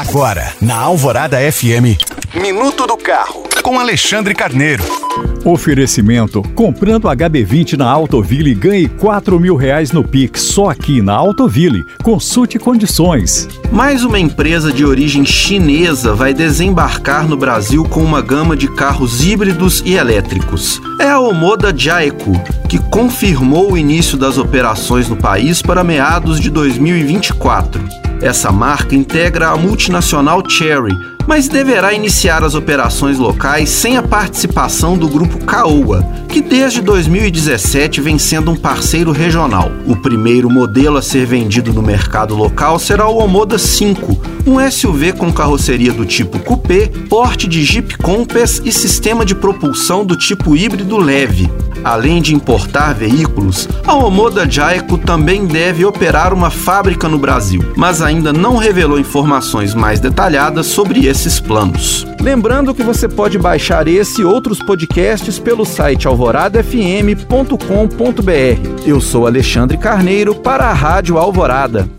Agora, na Alvorada FM, Minuto do Carro, com Alexandre Carneiro. Oferecimento: comprando HB20 na Autoville ganhe 4 mil reais no Pix só aqui na Autoville. Consulte condições. Mais uma empresa de origem chinesa vai desembarcar no Brasil com uma gama de carros híbridos e elétricos. É a Omoda Jaeco, que confirmou o início das operações no país para meados de 2024. Essa marca integra a multinacional Cherry, mas deverá iniciar as operações locais sem a participação do grupo Caoa, que desde 2017 vem sendo um parceiro regional. O primeiro modelo a ser vendido no mercado local será o Omoda 5, um SUV com carroceria do tipo coupé, porte de Jeep Compass e sistema de propulsão do tipo híbrido leve. Além de importar veículos, a Omoda Jaico também deve operar uma fábrica no Brasil, mas ainda não revelou informações mais detalhadas sobre esses planos. Lembrando que você pode baixar esse e outros podcasts pelo site alvoradafm.com.br. Eu sou Alexandre Carneiro para a Rádio Alvorada.